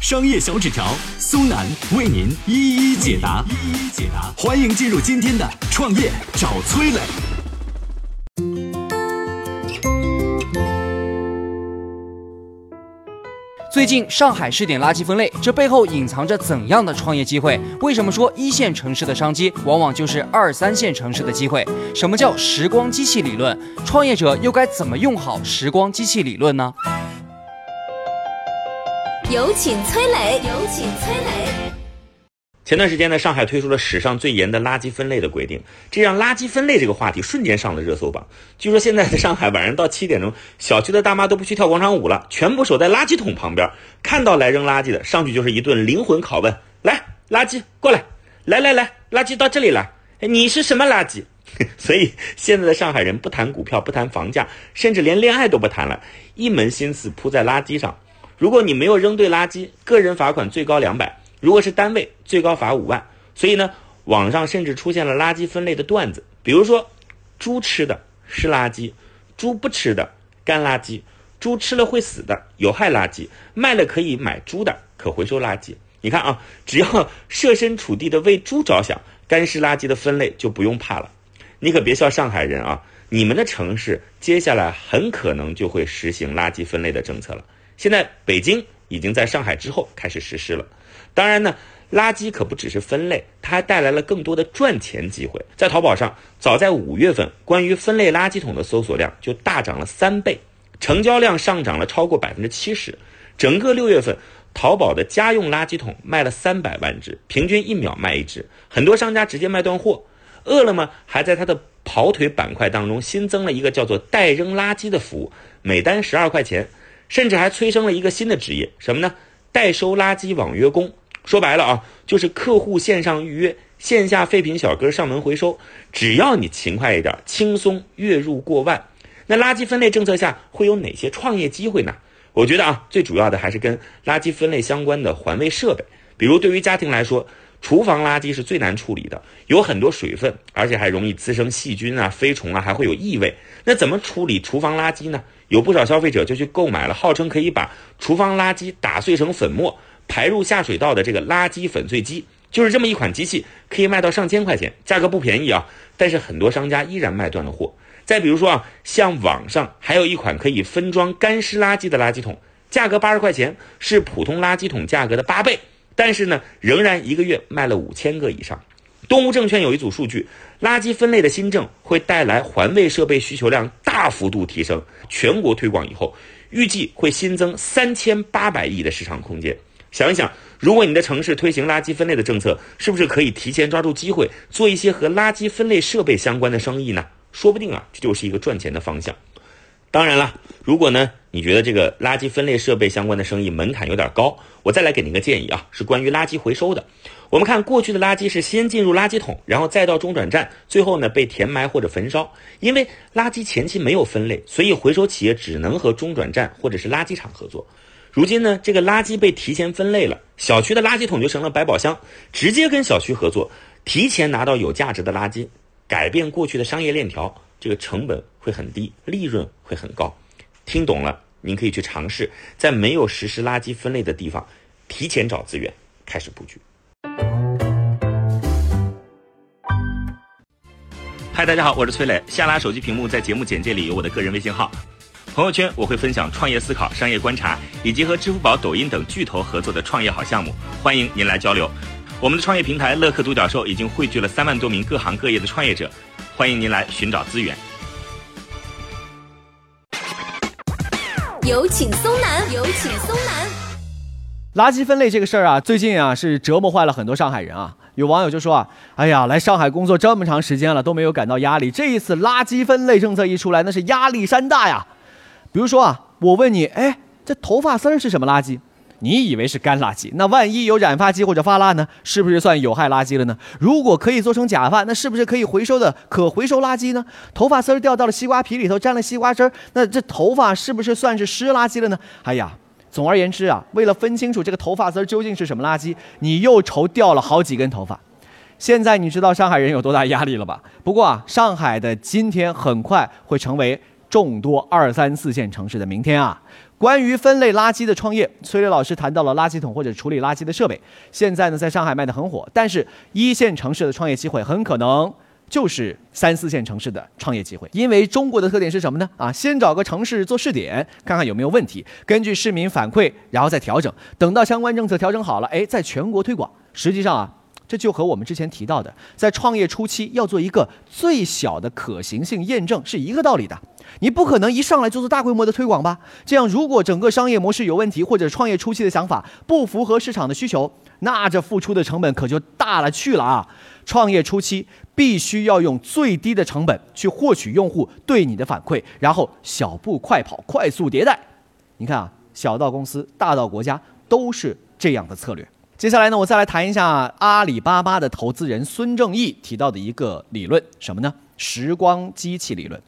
商业小纸条苏南为您一一解答，一一解答。欢迎进入今天的创业找崔磊。最近上海试点垃圾分类，这背后隐藏着怎样的创业机会？为什么说一线城市的商机往往就是二三线城市的机会？什么叫时光机器理论？创业者又该怎么用好时光机器理论呢？有请崔磊，有请崔磊。前段时间呢，上海推出了史上最严的垃圾分类的规定，这让垃圾分类这个话题瞬间上了热搜榜。据说现在在上海晚上到七点钟，小区的大妈都不去跳广场舞了，全部守在垃圾桶旁边，看到来扔垃圾的，上去就是一顿灵魂拷问：来，垃圾过来，来来来，垃圾到这里来，你是什么垃圾？所以现在的上海人不谈股票，不谈房价，甚至连恋爱都不谈了，一门心思扑在垃圾上。如果你没有扔对垃圾，个人罚款最高两百。如果是单位，最高罚五万。所以呢，网上甚至出现了垃圾分类的段子，比如说，猪吃的是垃圾，猪不吃的干垃圾，猪吃了会死的有害垃圾，卖了可以买猪的可回收垃圾。你看啊，只要设身处地的为猪着想，干湿垃圾的分类就不用怕了。你可别笑上海人啊，你们的城市接下来很可能就会实行垃圾分类的政策了。现在北京已经在上海之后开始实施了。当然呢，垃圾可不只是分类，它还带来了更多的赚钱机会。在淘宝上，早在五月份，关于分类垃圾桶的搜索量就大涨了三倍，成交量上涨了超过百分之七十。整个六月份，淘宝的家用垃圾桶卖了三百万只，平均一秒卖一只，很多商家直接卖断货。饿了么还在它的跑腿板块当中新增了一个叫做代扔垃圾的服务，每单十二块钱，甚至还催生了一个新的职业，什么呢？代收垃圾网约工。说白了啊，就是客户线上预约，线下废品小哥上门回收，只要你勤快一点，轻松月入过万。那垃圾分类政策下会有哪些创业机会呢？我觉得啊，最主要的还是跟垃圾分类相关的环卫设备，比如对于家庭来说，厨房垃圾是最难处理的，有很多水分，而且还容易滋生细菌啊、飞虫啊，还会有异味。那怎么处理厨房垃圾呢？有不少消费者就去购买了，号称可以把厨房垃圾打碎成粉末。排入下水道的这个垃圾粉碎机，就是这么一款机器，可以卖到上千块钱，价格不便宜啊。但是很多商家依然卖断了货。再比如说啊，像网上还有一款可以分装干湿垃圾的垃圾桶，价格八十块钱，是普通垃圾桶价格的八倍，但是呢，仍然一个月卖了五千个以上。东吴证券有一组数据，垃圾分类的新政会带来环卫设备需求量大幅度提升，全国推广以后，预计会新增三千八百亿的市场空间。想一想，如果你的城市推行垃圾分类的政策，是不是可以提前抓住机会，做一些和垃圾分类设备相关的生意呢？说不定啊，这就是一个赚钱的方向。当然了，如果呢，你觉得这个垃圾分类设备相关的生意门槛有点高，我再来给您个建议啊，是关于垃圾回收的。我们看过去的垃圾是先进入垃圾桶，然后再到中转站，最后呢被填埋或者焚烧。因为垃圾前期没有分类，所以回收企业只能和中转站或者是垃圾场合作。如今呢，这个垃圾被提前分类了，小区的垃圾桶就成了百宝箱，直接跟小区合作，提前拿到有价值的垃圾，改变过去的商业链条，这个成本会很低，利润会很高。听懂了，您可以去尝试，在没有实施垃圾分类的地方，提前找资源，开始布局。嗨，大家好，我是崔磊，下拉手机屏幕，在节目简介里有我的个人微信号。朋友圈我会分享创业思考、商业观察，以及和支付宝、抖音等巨头合作的创业好项目，欢迎您来交流。我们的创业平台乐客独角兽已经汇聚了三万多名各行各业的创业者，欢迎您来寻找资源。有请松南，有请松南。垃圾分类这个事儿啊，最近啊是折磨坏了很多上海人啊。有网友就说啊，哎呀，来上海工作这么长时间了，都没有感到压力，这一次垃圾分类政策一出来，那是压力山大呀。比如说啊，我问你，哎，这头发丝儿是什么垃圾？你以为是干垃圾，那万一有染发剂或者发蜡呢？是不是算有害垃圾了呢？如果可以做成假发，那是不是可以回收的可回收垃圾呢？头发丝儿掉到了西瓜皮里头，沾了西瓜汁儿，那这头发是不是算是湿垃圾了呢？哎呀，总而言之啊，为了分清楚这个头发丝儿究竟是什么垃圾，你又愁掉了好几根头发。现在你知道上海人有多大压力了吧？不过啊，上海的今天很快会成为众多二三四线城市的明天啊。关于分类垃圾的创业，崔磊老师谈到了垃圾桶或者处理垃圾的设备，现在呢在上海卖得很火。但是一线城市的创业机会很可能就是三四线城市的创业机会，因为中国的特点是什么呢？啊，先找个城市做试点，看看有没有问题，根据市民反馈，然后再调整。等到相关政策调整好了，哎，在全国推广。实际上啊。这就和我们之前提到的，在创业初期要做一个最小的可行性验证是一个道理的。你不可能一上来就做大规模的推广吧？这样，如果整个商业模式有问题，或者创业初期的想法不符合市场的需求，那这付出的成本可就大了去了啊！创业初期必须要用最低的成本去获取用户对你的反馈，然后小步快跑，快速迭代。你看啊，小到公司，大到国家，都是这样的策略。接下来呢，我再来谈一下阿里巴巴的投资人孙正义提到的一个理论，什么呢？时光机器理论。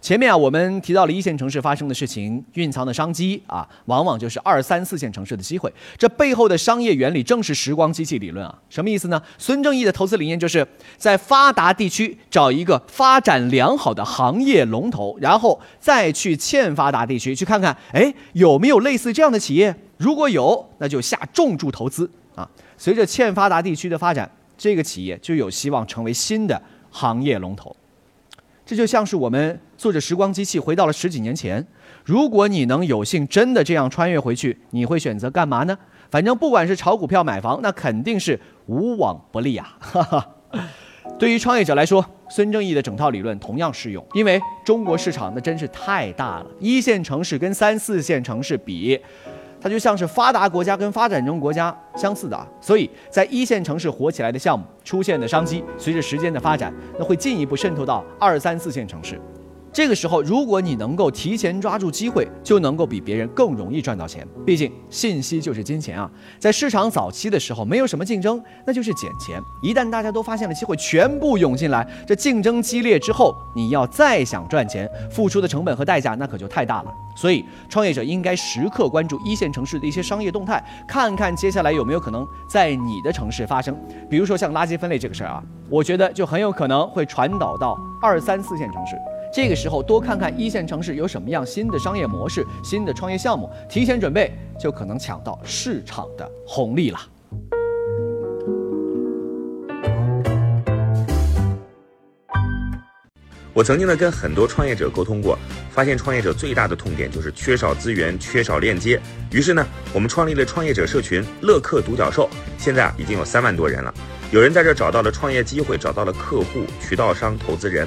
前面啊，我们提到了一线城市发生的事情，蕴藏的商机啊，往往就是二三四线城市的机会。这背后的商业原理正是时光机器理论啊。什么意思呢？孙正义的投资理念就是在发达地区找一个发展良好的行业龙头，然后再去欠发达地区去看看，哎，有没有类似这样的企业？如果有，那就下重注投资。啊，随着欠发达地区的发展，这个企业就有希望成为新的行业龙头。这就像是我们坐着时光机器回到了十几年前。如果你能有幸真的这样穿越回去，你会选择干嘛呢？反正不管是炒股票、买房，那肯定是无往不利啊！哈哈。对于创业者来说，孙正义的整套理论同样适用，因为中国市场那真是太大了，一线城市跟三四线城市比。它就像是发达国家跟发展中国家相似的啊，所以在一线城市火起来的项目出现的商机，随着时间的发展，那会进一步渗透到二三四线城市。这个时候，如果你能够提前抓住机会，就能够比别人更容易赚到钱。毕竟信息就是金钱啊！在市场早期的时候，没有什么竞争，那就是捡钱。一旦大家都发现了机会，全部涌进来，这竞争激烈之后，你要再想赚钱，付出的成本和代价那可就太大了。所以，创业者应该时刻关注一线城市的一些商业动态，看看接下来有没有可能在你的城市发生。比如说像垃圾分类这个事儿啊，我觉得就很有可能会传导到二三四线城市。这个时候多看看一线城市有什么样新的商业模式、新的创业项目，提前准备就可能抢到市场的红利了。我曾经呢跟很多创业者沟通过，发现创业者最大的痛点就是缺少资源、缺少链接。于是呢，我们创立了创业者社群“乐客独角兽”，现在啊已经有三万多人了。有人在这找到了创业机会，找到了客户、渠道商、投资人。